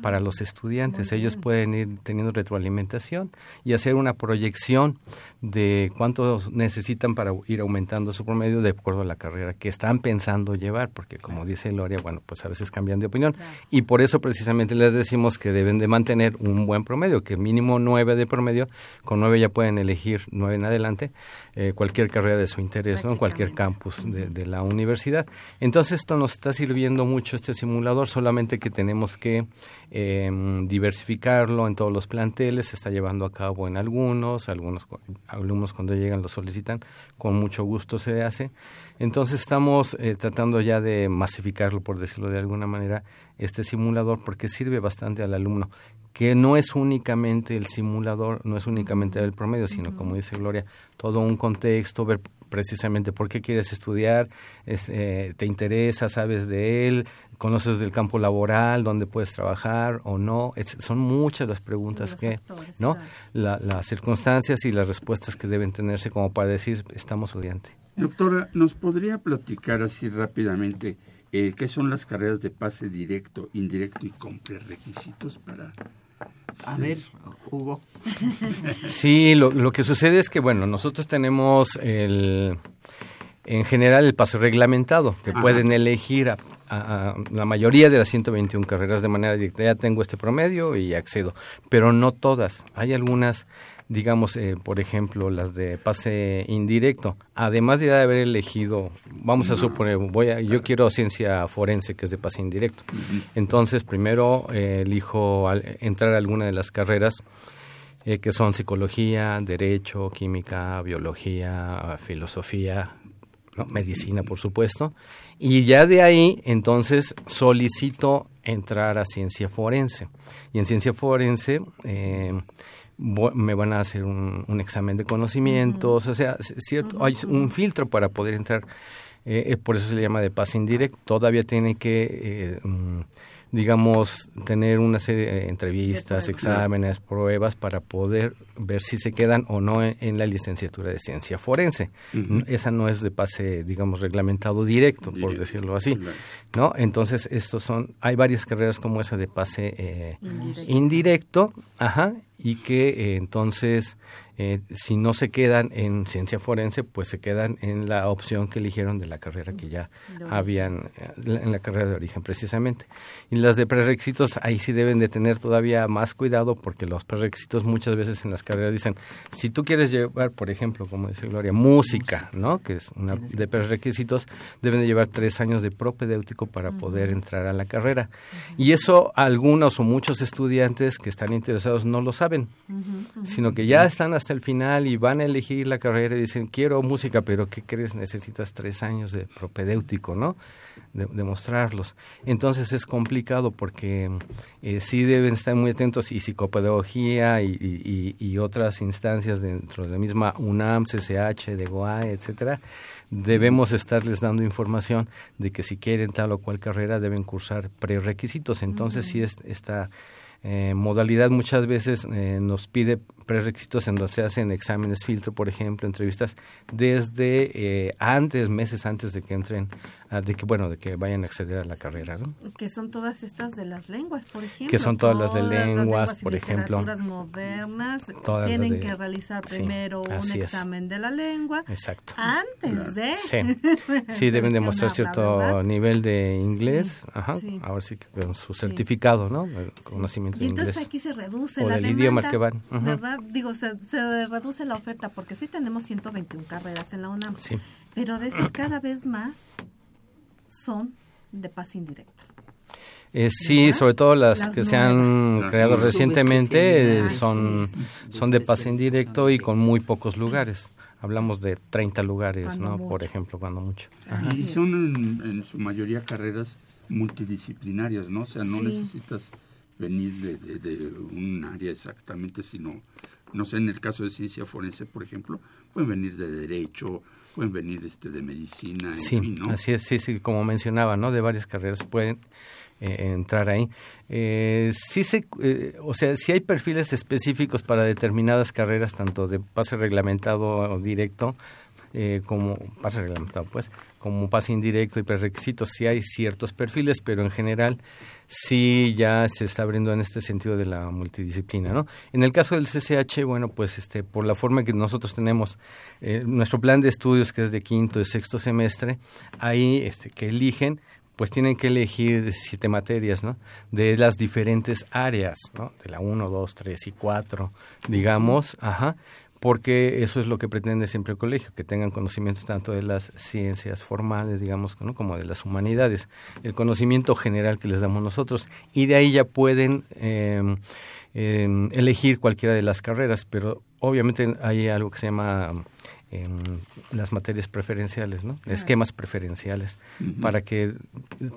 para los estudiantes. Ellos pueden ir teniendo retroalimentación y hacer una proyección de cuánto necesitan para ir aumentando su promedio de acuerdo a la carrera que están pensando llevar, porque como dice Loria, bueno, pues a veces cambian de opinión. Y por eso precisamente les decimos que deben de mantener un buen promedio, que mínimo nueve de promedio, con nueve ya pueden elegir nueve en adelante, eh, cualquier carrera de su interés, ¿no? en cualquier campus de, de la universidad. Entonces esto nos está sirviendo mucho este simulador, solamente que tenemos que eh, diversificarlo en todos los planteles, se está llevando a cabo en algunos, algunos alumnos cuando llegan lo solicitan, con mucho gusto se hace. Entonces estamos eh, tratando ya de masificarlo, por decirlo de alguna manera, este simulador, porque sirve bastante al alumno, que no es únicamente el simulador, no es únicamente el promedio, sino como dice Gloria, todo un contexto, ver precisamente por qué quieres estudiar, eh, te interesa, sabes de él, conoces del campo laboral, dónde puedes trabajar o no. son muchas las preguntas que, ¿no? las circunstancias y las respuestas que deben tenerse como para decir, estamos estudiante. Doctora, ¿nos podría platicar así rápidamente eh, qué son las carreras de pase directo, indirecto y con prerequisitos para a ver, Hugo. Sí, lo, lo, que sucede es que, bueno, nosotros tenemos el, en general el pase reglamentado, que pueden elegir a, la mayoría de las 121 carreras de manera directa. Ya tengo este promedio y accedo, pero no todas. Hay algunas digamos, eh, por ejemplo, las de pase indirecto, además de haber elegido, vamos a suponer, voy a, yo quiero ciencia forense, que es de pase indirecto. Entonces, primero eh, elijo entrar a alguna de las carreras eh, que son psicología, derecho, química, biología, filosofía, medicina, por supuesto. Y ya de ahí, entonces, solicito entrar a ciencia forense. Y en ciencia forense me van a hacer un, examen de conocimientos, o sea, cierto, hay un filtro para poder entrar, eh, eh, por eso se le llama de pase indirecto, todavía tiene que, eh, mm, digamos, tener una serie de entrevistas, exámenes, pruebas para poder ver si se quedan o no en, la licenciatura de ciencia forense. Esa no es de pase, digamos, reglamentado directo, por decirlo así, ¿no? Entonces, estos son, hay varias carreras como esa de pase indirecto. indirecto, ajá, y que eh, entonces eh, si no se quedan en ciencia forense, pues se quedan en la opción que eligieron de la carrera que ya habían, eh, en la carrera de origen precisamente. Y las de prerequisitos, ahí sí deben de tener todavía más cuidado porque los prerequisitos muchas veces en las carreras dicen, si tú quieres llevar, por ejemplo, como dice Gloria, música, ¿no? Que es una de prerequisitos, deben de llevar tres años de propedéutico para poder entrar a la carrera. Y eso algunos o muchos estudiantes que están interesados no lo saben, sino que ya están hasta el final y van a elegir la carrera y dicen, quiero música, pero ¿qué crees? Necesitas tres años de propedéutico, ¿no? De, demostrarlos. Entonces es complicado porque eh, sí deben estar muy atentos y psicopedagogía y, y, otras instancias dentro de la misma UNAM, CCH, de GOAE, etcétera, debemos estarles dando información de que si quieren tal o cual carrera deben cursar prerequisitos. Entonces sí es, está eh, modalidad muchas veces eh, nos pide prerequisitos en donde se hacen exámenes filtro, por ejemplo, entrevistas desde eh, antes, meses antes de que entren de que bueno, de que vayan a acceder a la carrera, ¿no? Que son todas estas de las lenguas, por ejemplo. Que son todas las de lenguas, por ejemplo. modernas. tienen que realizar primero un examen de la lengua. Exacto. Antes de. Sí, deben demostrar cierto nivel de inglés. Ajá. Ahora sí que con su certificado, ¿no? conocimiento y de inglés. entonces aquí se reduce o la del idioma que van. ¿Verdad? Digo, se, se reduce la oferta porque sí tenemos 121 carreras en la UNAM. Sí. Pero de esas cada vez más son de pase indirecto. Eh, sí, sobre todo las, que se han creado recientemente eh, son, son de pase indirecto y con muy pocos lugares. Hablamos de 30 lugares, ¿no? Por ejemplo, cuando mucho. Y son en, su mayoría carreras multidisciplinarias, ¿no? O sea, no necesitas venir de, de, un área exactamente, sino, no sé, en el caso de ciencia forense, por ejemplo, pueden venir de derecho, pueden venir este de medicina, en sí, fin, ¿no? Así es, sí, sí, como mencionaba, ¿no? De varias carreras pueden eh, entrar ahí. Eh, sí se, eh, o sea, si hay perfiles específicos para determinadas carreras, tanto de pase reglamentado o directo, eh, como pase reglamentado, pues, como pase indirecto y prerequisitos, sí hay ciertos perfiles, pero en general sí ya se está abriendo en este sentido de la multidisciplina, ¿no? En el caso del CCH, bueno, pues este, por la forma que nosotros tenemos eh, nuestro plan de estudios, que es de quinto y sexto semestre, ahí este, que eligen, pues tienen que elegir siete materias, ¿no? De las diferentes áreas, ¿no? De la 1, 2, 3 y 4, digamos, ajá porque eso es lo que pretende siempre el colegio, que tengan conocimientos tanto de las ciencias formales, digamos, como de las humanidades, el conocimiento general que les damos nosotros, y de ahí ya pueden eh, elegir cualquiera de las carreras, pero obviamente hay algo que se llama en las materias preferenciales, ¿no? Esquemas preferenciales para que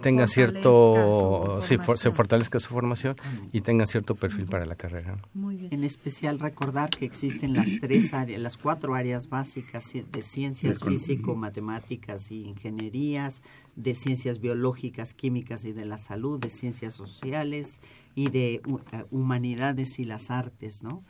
tengan cierto, sí, se fortalezca su formación y tengan cierto perfil para la carrera. En especial recordar que existen las tres áreas, las cuatro áreas básicas de ciencias físico, matemáticas y ingenierías, de ciencias biológicas, químicas y de la salud, de ciencias sociales y de eh, humanidades y las artes, ¿no?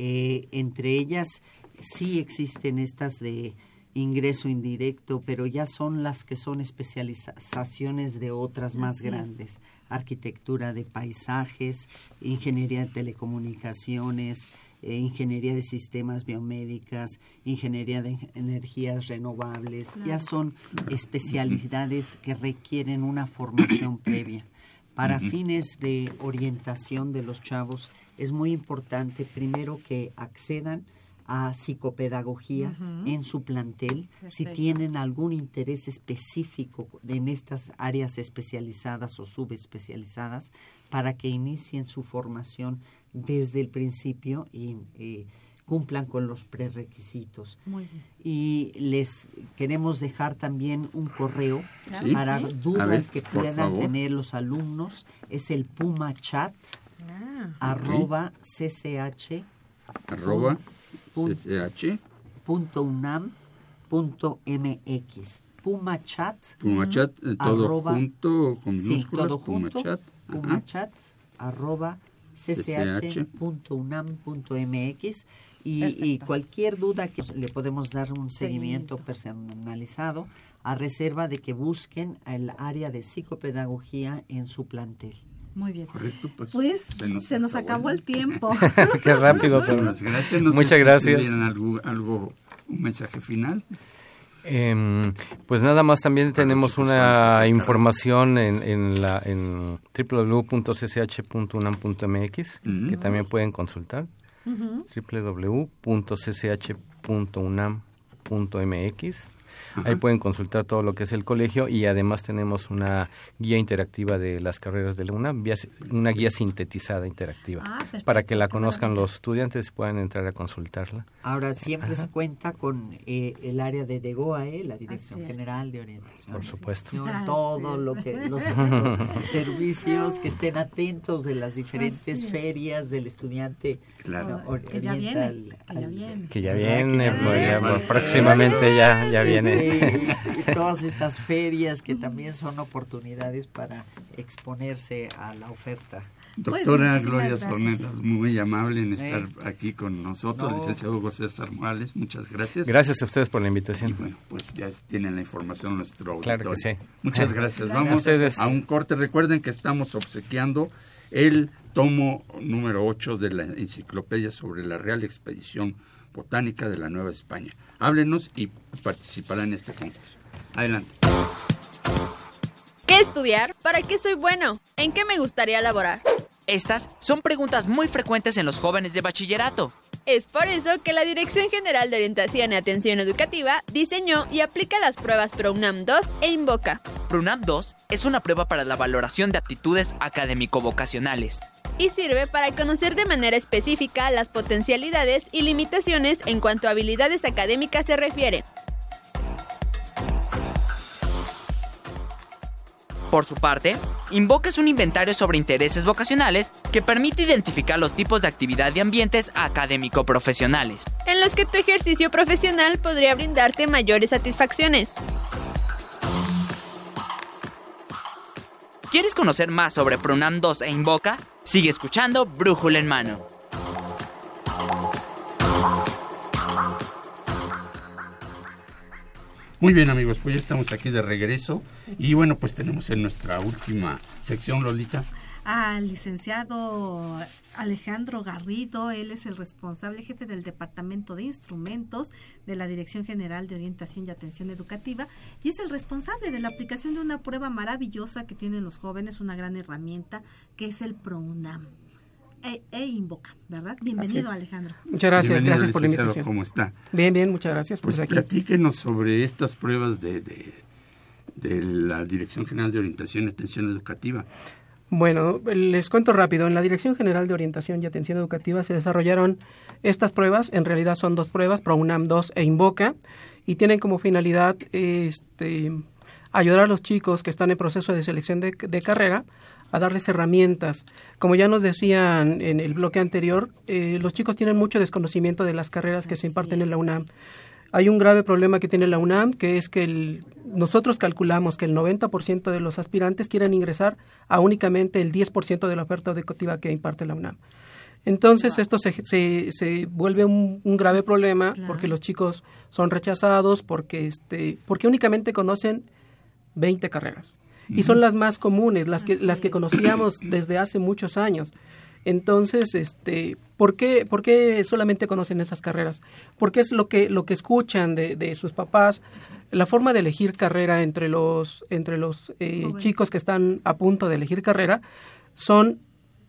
Eh, entre ellas sí existen estas de ingreso indirecto, pero ya son las que son especializaciones de otras más grandes. Arquitectura de paisajes, ingeniería de telecomunicaciones, eh, ingeniería de sistemas biomédicas, ingeniería de energías renovables. Ya son especialidades que requieren una formación previa. Para fines de orientación de los chavos es muy importante primero que accedan a psicopedagogía en su plantel, si tienen algún interés específico en estas áreas especializadas o subespecializadas, para que inicien su formación desde el principio y eh, cumplan con los prerequisitos. Y les queremos dejar también un correo para dudas que puedan tener los alumnos. Es el Puma Chat, ah, arroba cch. Arroba cch.unam.mx Pumachat. Pumachat, eh, todo arroba, junto, con sí, todo junto, Pumachat. Pumachat, arroba cch.unam.mx y, y cualquier duda que le podemos dar un seguimiento personalizado a reserva de que busquen el área de psicopedagogía en su plantel. Muy bien. pues, pues se nos, acabó el tiempo. Qué rápido son. Gracias. Muchas gracias. algo, algo, un mensaje final? Eh, pues nada más también tenemos una información en, en, la, en www.cch.unam.mx que también pueden consultar. www.cch.unam.mx Ahí pueden consultar todo lo que es el colegio y además tenemos una guía interactiva de las carreras de la UNAM, una guía sintetizada interactiva, ah, para que la conozcan los estudiantes y puedan entrar a consultarla. Ahora siempre se cuenta con eh, el área de DEGOAE, la Dirección General de Orientación. Por supuesto. todo lo que los, servicios que estén atentos de las diferentes ferias del estudiante claro. que ya viene, que ya viene, próximamente ya, ya viene y todas estas ferias que también son oportunidades para exponerse a la oferta. Doctora Pues, Gloria Sornelas, muy amable en estar Eh. aquí con nosotros, No. licenciado Hugo César Morales, muchas gracias. Gracias a ustedes por la invitación. Y bueno, pues ya tienen la información nuestro Claro que sí. Muchas gracias. Gracias. Vamos a un corte. Recuerden que estamos obsequiando el tomo número 8 de la enciclopedia sobre la Real Expedición Botánica de la Nueva España. Háblenos y participarán en este concurso. Adelante. ¿Qué estudiar? ¿Para qué soy bueno? ¿En qué me gustaría laborar? Estas son preguntas muy frecuentes en los jóvenes de bachillerato. Es por eso que la Dirección General de Orientación y Atención Educativa diseñó y aplica las pruebas PROUNAM 2 e Invoca. PRUNAM 2 es una prueba para la valoración de aptitudes académico-vocacionales. Y sirve para conocer de manera específica las potencialidades y limitaciones en cuanto a habilidades académicas se refiere. Por su parte, Invoca es un inventario sobre intereses vocacionales que permite identificar los tipos de actividad y ambientes académico-profesionales. en los que tu ejercicio profesional podría brindarte mayores satisfacciones. ¿Quieres conocer más sobre PRUNAM 2 e Invoca? Sigue escuchando Brújula en Mano. Muy bien amigos, pues ya estamos aquí de regreso y bueno, pues tenemos en nuestra última sección, Lolita. Al licenciado Alejandro Garrido. Él es el responsable jefe del Departamento de Instrumentos de la Dirección General de Orientación y Atención Educativa y es el responsable de la aplicación de una prueba maravillosa que tienen los jóvenes, una gran herramienta que es el PROUNAM. E, e Invoca, ¿verdad? Bienvenido. Alejandro. Muchas gracias, Bienvenido, gracias por la invitación. ¿Cómo está? Bien, bien, muchas gracias. Pues Pues aquí. platíquenos sobre estas pruebas de, de, de la Dirección General de Orientación y Atención Educativa. Bueno, les cuento rápido. En la Dirección General de Orientación y Atención Educativa se desarrollaron estas pruebas. En realidad son dos pruebas, ProUNAM 2 e Invoca, y tienen como finalidad este, ayudar a los chicos que están en proceso de selección de, de carrera a darles herramientas. Como ya nos decían en el bloque anterior, eh, los chicos tienen mucho desconocimiento de las carreras que se imparten en la UNAM. Hay un grave problema que tiene la UNAM, que es que el- nosotros calculamos que el 90% de los aspirantes quieren ingresar a únicamente el 10% de la oferta educativa que imparte la UNAM. Entonces esto se, se, se vuelve un, un grave problema porque los chicos son rechazados, porque, este, porque únicamente conocen 20 carreras. Y son las más comunes, las que, las que conocíamos desde hace muchos años. Entonces, este, ¿por qué, ¿por qué solamente conocen esas carreras? Porque es lo que, lo que escuchan de, de sus papás, la forma de elegir carrera entre los, entre los eh, chicos que están a punto de elegir carrera son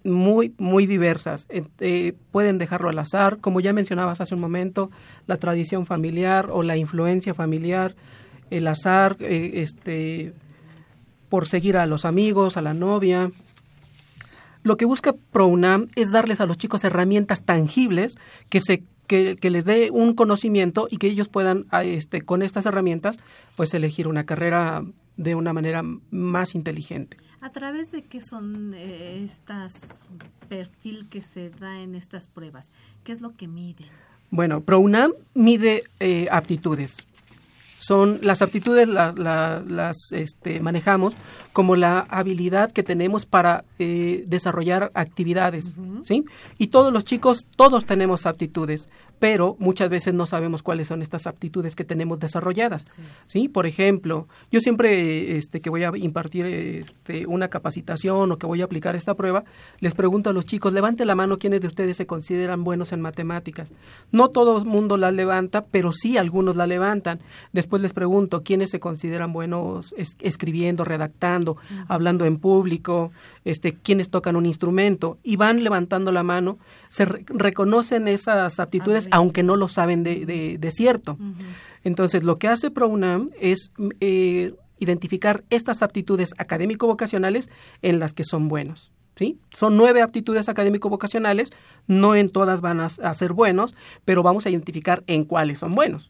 muy, muy diversas. Eh, eh, pueden dejarlo al azar, como ya mencionabas hace un momento, la tradición familiar o la influencia familiar, el azar, eh, este, por seguir a los amigos, a la novia. Lo que busca ProUNAM es darles a los chicos herramientas tangibles que se que, que les dé un conocimiento y que ellos puedan a, este con estas herramientas pues elegir una carrera de una manera más inteligente. ¿A través de qué son eh, estas perfil que se da en estas pruebas? ¿Qué es lo que miden? Bueno, ProUNAM mide eh, aptitudes. Son las aptitudes la- la- las este, manejamos como la habilidad que tenemos para eh, desarrollar actividades, ¿sí? Y todos los chicos, todos tenemos aptitudes, pero muchas veces no sabemos cuáles son estas aptitudes que tenemos desarrolladas, ¿sí? Por ejemplo, yo siempre este, que voy a impartir este, una capacitación o que voy a aplicar esta prueba, les pregunto a los chicos, levante la mano quiénes de ustedes se consideran buenos en matemáticas. No todo el mundo la levanta, pero sí algunos la levantan. Después les pregunto quiénes se consideran buenos es- escribiendo, redactando, hablando en público, este, quiénes tocan un instrumento y van levantando la mano, se re- reconocen esas aptitudes aunque no lo saben de, de- de cierto. Entonces, lo que hace ProUNAM es eh, identificar estas aptitudes académico-vocacionales en las que son buenos. ¿sí? Son nueve aptitudes académico-vocacionales, no en todas van a, a ser buenos, pero vamos a identificar en cuáles son buenos.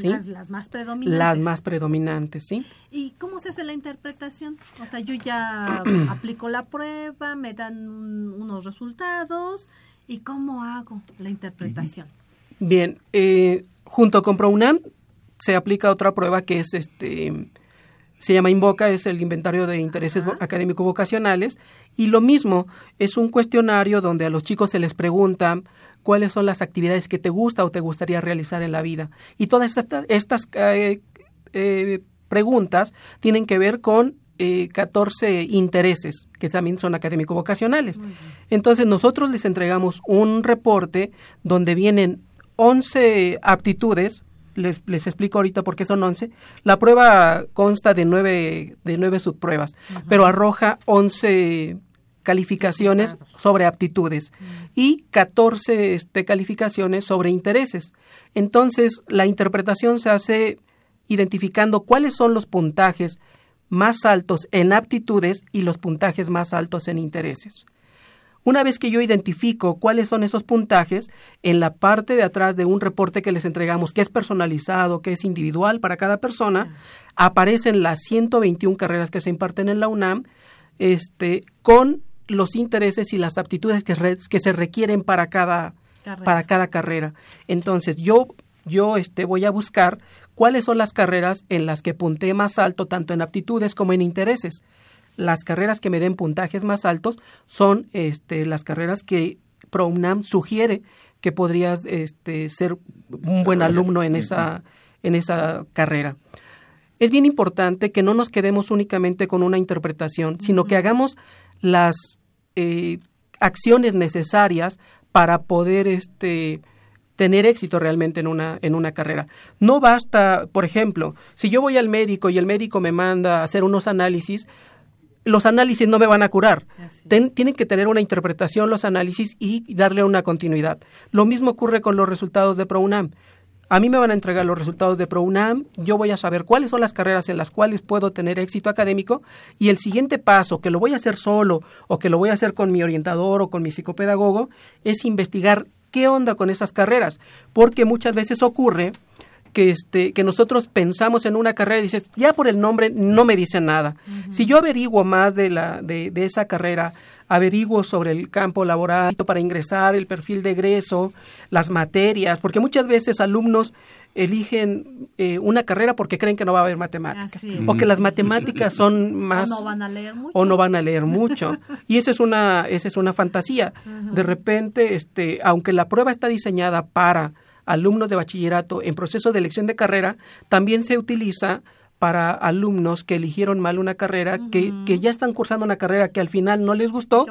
¿Sí? Las, las más predominantes. Las más predominantes, ¿sí? ¿Y cómo se hace la interpretación? O sea, yo ya aplico la prueba, me dan un- unos resultados, ¿y cómo hago la interpretación? Bien, eh, junto con ProUNAM se aplica otra prueba que es este se llama Invoca, es el inventario de intereses académico vocacionales y lo mismo es un cuestionario donde a los chicos se les pregunta cuáles son las actividades que te gusta o te gustaría realizar en la vida. Y todas estas, estas eh, eh, preguntas tienen que ver con eh, 14 intereses que también son académico vocacionales. Entonces nosotros les entregamos un reporte donde vienen 11 aptitudes les, les, explico ahorita por qué son 11. La prueba consta de nueve, de nueve subpruebas, pero arroja 11 calificaciones sobre aptitudes y 14 este, calificaciones sobre intereses. Entonces, la interpretación se hace identificando cuáles son los puntajes más altos en aptitudes y los puntajes más altos en intereses. Una vez que yo identifico cuáles son esos puntajes, en la parte de atrás de un reporte que les entregamos, que es personalizado, que es individual para cada persona, aparecen las 121 carreras que se imparten en la UNAM, este, con los intereses y las aptitudes que, que se requieren para cada carrera. para cada carrera. Entonces, yo yo este voy a buscar cuáles son las carreras en las que punté más alto tanto en aptitudes como en intereses las carreras que me den puntajes más altos son este, las carreras que ProUNAM sugiere que podrías este, ser un buen alumno en esa, en esa carrera. Es bien importante que no nos quedemos únicamente con una interpretación, sino que hagamos las eh, acciones necesarias para poder este, tener éxito realmente en una, en una carrera. No basta, por ejemplo, si yo voy al médico y el médico me manda a hacer unos análisis, los análisis no me van a curar. tienen que tener una interpretación los análisis y darle una continuidad. Lo mismo ocurre con los resultados de ProUNAM. A mí me van a entregar los resultados de ProUNAM, yo voy a saber cuáles son las carreras en las cuales puedo tener éxito académico y el siguiente paso, que lo voy a hacer solo o que lo voy a hacer con mi orientador o con mi psicopedagogo, es investigar qué onda con esas carreras, porque muchas veces ocurre que este que nosotros pensamos en una carrera y dices ya por el nombre no me dice nada si yo averiguo más de la de, de, esa carrera averiguo sobre el campo laboral para ingresar el perfil de egreso las materias porque muchas veces alumnos eligen eh, una carrera porque creen que no va a haber matemáticas o que las matemáticas son más o no van a leer mucho. o no van a leer mucho. Y esa es una esa es una fantasía. De repente este aunque la prueba está diseñada para alumnos de bachillerato en proceso de elección de carrera, también se utiliza para alumnos que eligieron mal una carrera, que, que, ya están cursando una carrera que al final no les gustó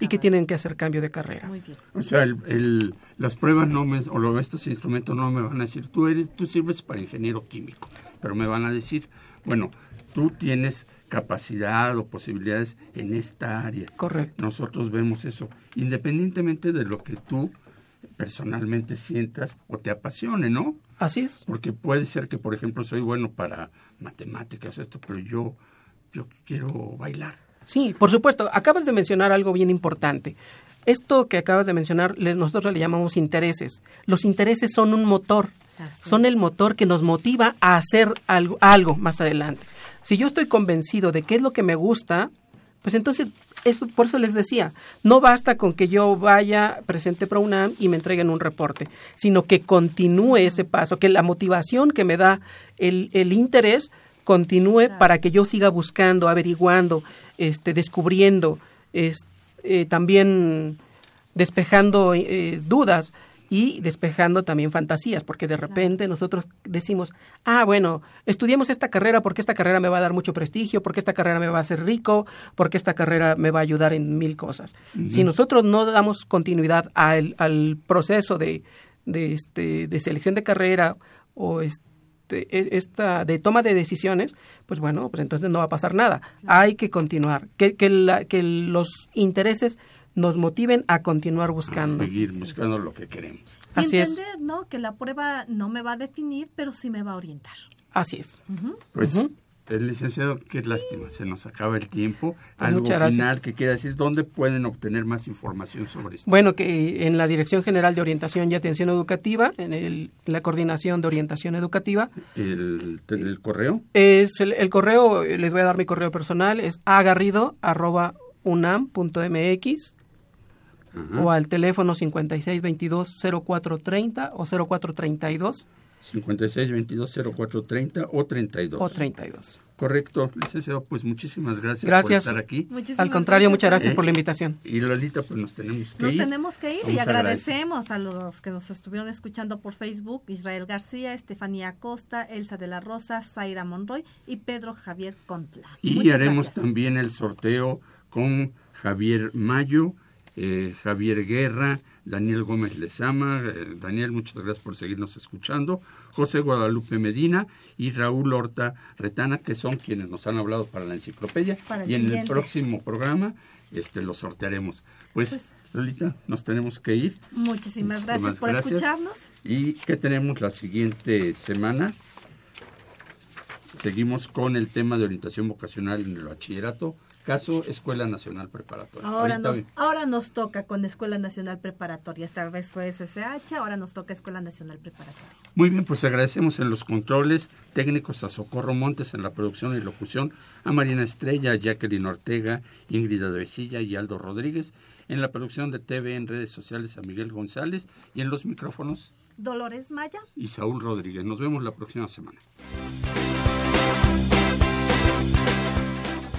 y que tienen que hacer cambio de carrera. O sea, el, las pruebas no me, o estos instrumentos no me van a decir, tú, eres, tú sirves para ingeniero químico, pero me van a decir, bueno, tú tienes capacidad o posibilidades en esta área. Correcto. Nosotros vemos eso, independientemente de lo que tú personalmente sientas o te apasione, ¿no? Así es. Porque puede ser que, por ejemplo, soy bueno para matemáticas, esto, pero yo, yo quiero bailar. Sí, por supuesto. Acabas de mencionar algo bien importante. Esto que acabas de mencionar, nosotros le llamamos intereses. Los intereses son un motor, son el motor que nos motiva a hacer algo, algo más adelante. Si yo estoy convencido de qué es lo que me gusta, pues entonces por eso les decía, no basta con que yo vaya, presente para UNAM y me entreguen un reporte, sino que continúe ese paso, que la motivación que me da el, el interés continúe para que yo siga buscando, averiguando, este, descubriendo, eh, también despejando eh, dudas y despejando también fantasías, porque de repente nosotros decimos, ah, bueno, estudiemos esta carrera porque esta carrera me va a dar mucho prestigio, porque esta carrera me va a hacer rico, porque esta carrera me va a ayudar en mil cosas. Si nosotros no damos continuidad al, al proceso de, de, este, de selección de carrera o este, e, esta de toma de decisiones, pues bueno, pues entonces no va a pasar nada. Hay que continuar, que, que, la, que los intereses nos motiven a continuar buscando. A seguir buscando lo que queremos. Y Así entender, es. ¿no? Que la prueba no me va a definir, pero sí me va a orientar. Así es. Pues, el licenciado, qué lástima, se nos acaba el tiempo. Pues Algo final que quiera decir, ¿dónde pueden obtener más información sobre esto? Bueno, que en la Dirección General de Orientación y Atención Educativa, en el, la Coordinación de Orientación Educativa. ¿El, el correo? Es el, correo, les voy a dar mi correo personal, es o al teléfono 5622-0430 o 0432. 56 22 04 30 o 32. O 32. Correcto, licenciado, pues muchísimas gracias, Gracias. por estar aquí. Muchísimas Al contrario, gracias. muchas gracias Eh, por la invitación. Y Lolita, pues nos tenemos que Nos ir. tenemos que ir y a agradecemos a los que nos estuvieron escuchando por Facebook, Israel García, Estefanía Acosta, Elsa de la Rosa, Zaira Monroy y Pedro Javier Contla. Y Muchas haremos gracias. también el sorteo con Javier Mayo, eh, Javier Guerra, Daniel Gómez Lezama. eh, Daniel, muchas gracias por seguirnos escuchando. José Guadalupe Medina y Raúl Horta Retana, que son quienes nos han hablado para la enciclopedia. Para y en el próximo programa este, lo sortearemos. Pues, Lolita, nos tenemos que ir. Muchísimas gracias por gracias. escucharnos. ¿Y qué tenemos la siguiente semana? Seguimos con el tema de orientación vocacional en el bachillerato, caso Escuela Nacional Preparatoria. Ahora Ahorita nos, ahora nos toca con Escuela Nacional Preparatoria. Esta vez fue SSH, ahora nos toca Escuela Nacional Preparatoria. Muy bien, pues agradecemos en los controles técnicos a Socorro Montes en la producción y locución, a Marina Estrella, a Jacqueline Ortega, Ingrid Avesilla y Aldo Rodríguez, en la producción de TV en redes sociales a Miguel González y en los micrófonos Dolores Maya. y Saúl Rodríguez. Nos vemos la próxima semana.